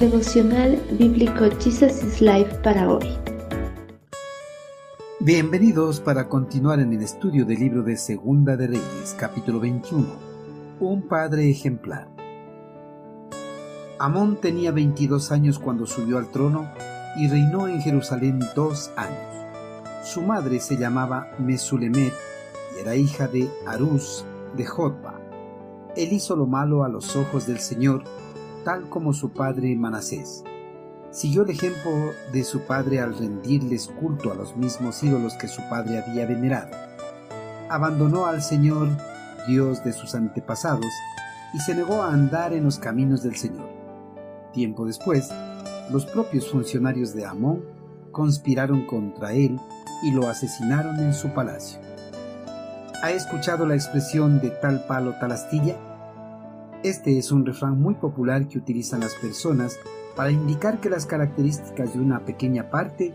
Devocional Bíblico Jesus is Life para hoy. Bienvenidos para continuar en el estudio del libro de Segunda de Reyes, capítulo 21. Un padre ejemplar. Amón tenía 22 años cuando subió al trono y reinó en Jerusalén dos años. Su madre se llamaba Mesulemet y era hija de Arús de Jotba. Él hizo lo malo a los ojos del Señor, tal como su padre Manasés. Siguió el ejemplo de su padre al rendirles culto a los mismos ídolos que su padre había venerado. Abandonó al Señor, Dios de sus antepasados, y se negó a andar en los caminos del Señor. Tiempo después, los propios funcionarios de Amón conspiraron contra él y lo asesinaron en su palacio. ¿Ha escuchado la expresión de tal palo tal astilla? Este es un refrán muy popular que utilizan las personas para indicar que las características de una pequeña parte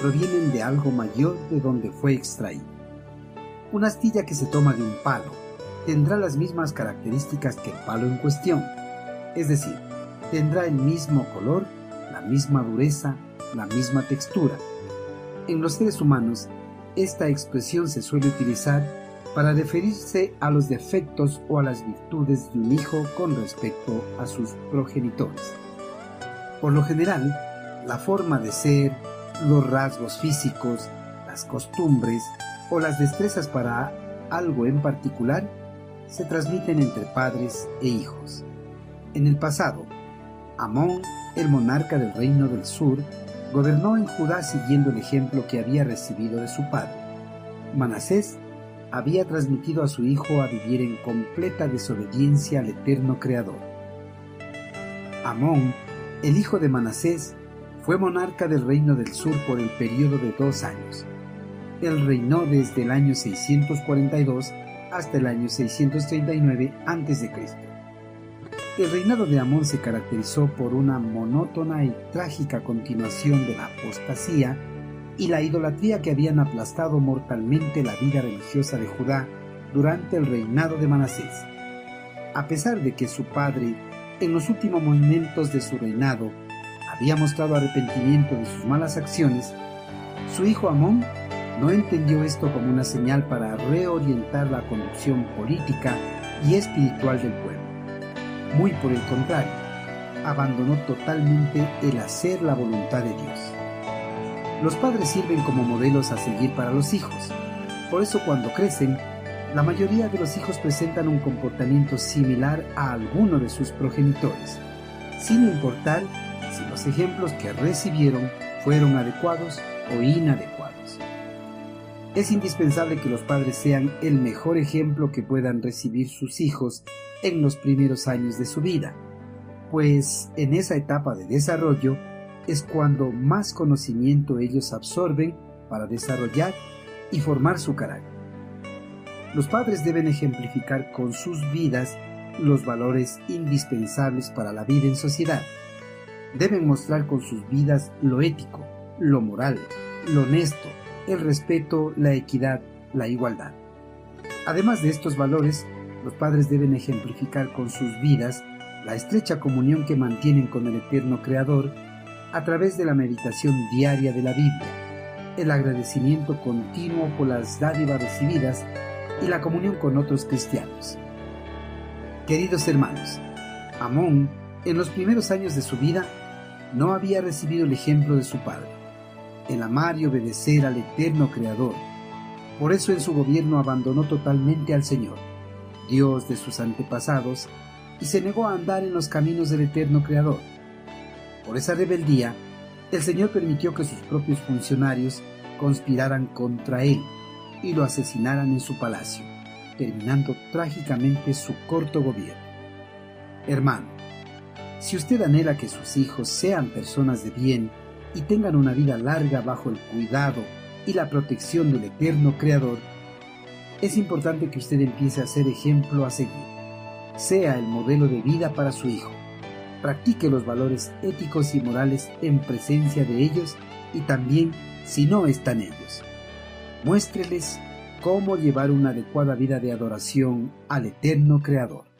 provienen de algo mayor de donde fue extraído. Una astilla que se toma de un palo tendrá las mismas características que el palo en cuestión, es decir, tendrá el mismo color, la misma dureza, la misma textura. En los seres humanos, esta expresión se suele utilizar para referirse a los defectos o a las virtudes de un hijo con respecto a sus progenitores. Por lo general, la forma de ser, los rasgos físicos, las costumbres o las destrezas para algo en particular se transmiten entre padres e hijos. En el pasado, Amón, el monarca del reino del sur, gobernó en Judá siguiendo el ejemplo que había recibido de su padre. Manasés había transmitido a su hijo a vivir en completa desobediencia al eterno Creador. Amón, el hijo de Manasés, fue monarca del reino del sur por el periodo de dos años. Él reinó desde el año 642 hasta el año 639 a.C. El reinado de Amón se caracterizó por una monótona y trágica continuación de la apostasía y la idolatría que habían aplastado mortalmente la vida religiosa de Judá durante el reinado de Manasés. A pesar de que su padre, en los últimos momentos de su reinado, había mostrado arrepentimiento de sus malas acciones, su hijo Amón no entendió esto como una señal para reorientar la conducción política y espiritual del pueblo. Muy por el contrario, abandonó totalmente el hacer la voluntad de Dios. Los padres sirven como modelos a seguir para los hijos. Por eso cuando crecen, la mayoría de los hijos presentan un comportamiento similar a alguno de sus progenitores, sin importar si los ejemplos que recibieron fueron adecuados o inadecuados. Es indispensable que los padres sean el mejor ejemplo que puedan recibir sus hijos en los primeros años de su vida, pues en esa etapa de desarrollo es cuando más conocimiento ellos absorben para desarrollar y formar su carácter. Los padres deben ejemplificar con sus vidas los valores indispensables para la vida en sociedad. Deben mostrar con sus vidas lo ético, lo moral, lo honesto, el respeto, la equidad, la igualdad. Además de estos valores, los padres deben ejemplificar con sus vidas la estrecha comunión que mantienen con el eterno Creador a través de la meditación diaria de la Biblia, el agradecimiento continuo por las dádivas recibidas y la comunión con otros cristianos. Queridos hermanos, Amón, en los primeros años de su vida, no había recibido el ejemplo de su padre, el amar y obedecer al eterno Creador. Por eso en su gobierno abandonó totalmente al Señor, Dios de sus antepasados, y se negó a andar en los caminos del eterno Creador por esa rebeldía, el Señor permitió que sus propios funcionarios conspiraran contra él y lo asesinaran en su palacio, terminando trágicamente su corto gobierno. Hermano, si usted anhela que sus hijos sean personas de bien y tengan una vida larga bajo el cuidado y la protección del eterno Creador, es importante que usted empiece a ser ejemplo a seguir. Sea el modelo de vida para su hijo practique los valores éticos y morales en presencia de ellos y también si no están ellos. Muéstreles cómo llevar una adecuada vida de adoración al eterno Creador.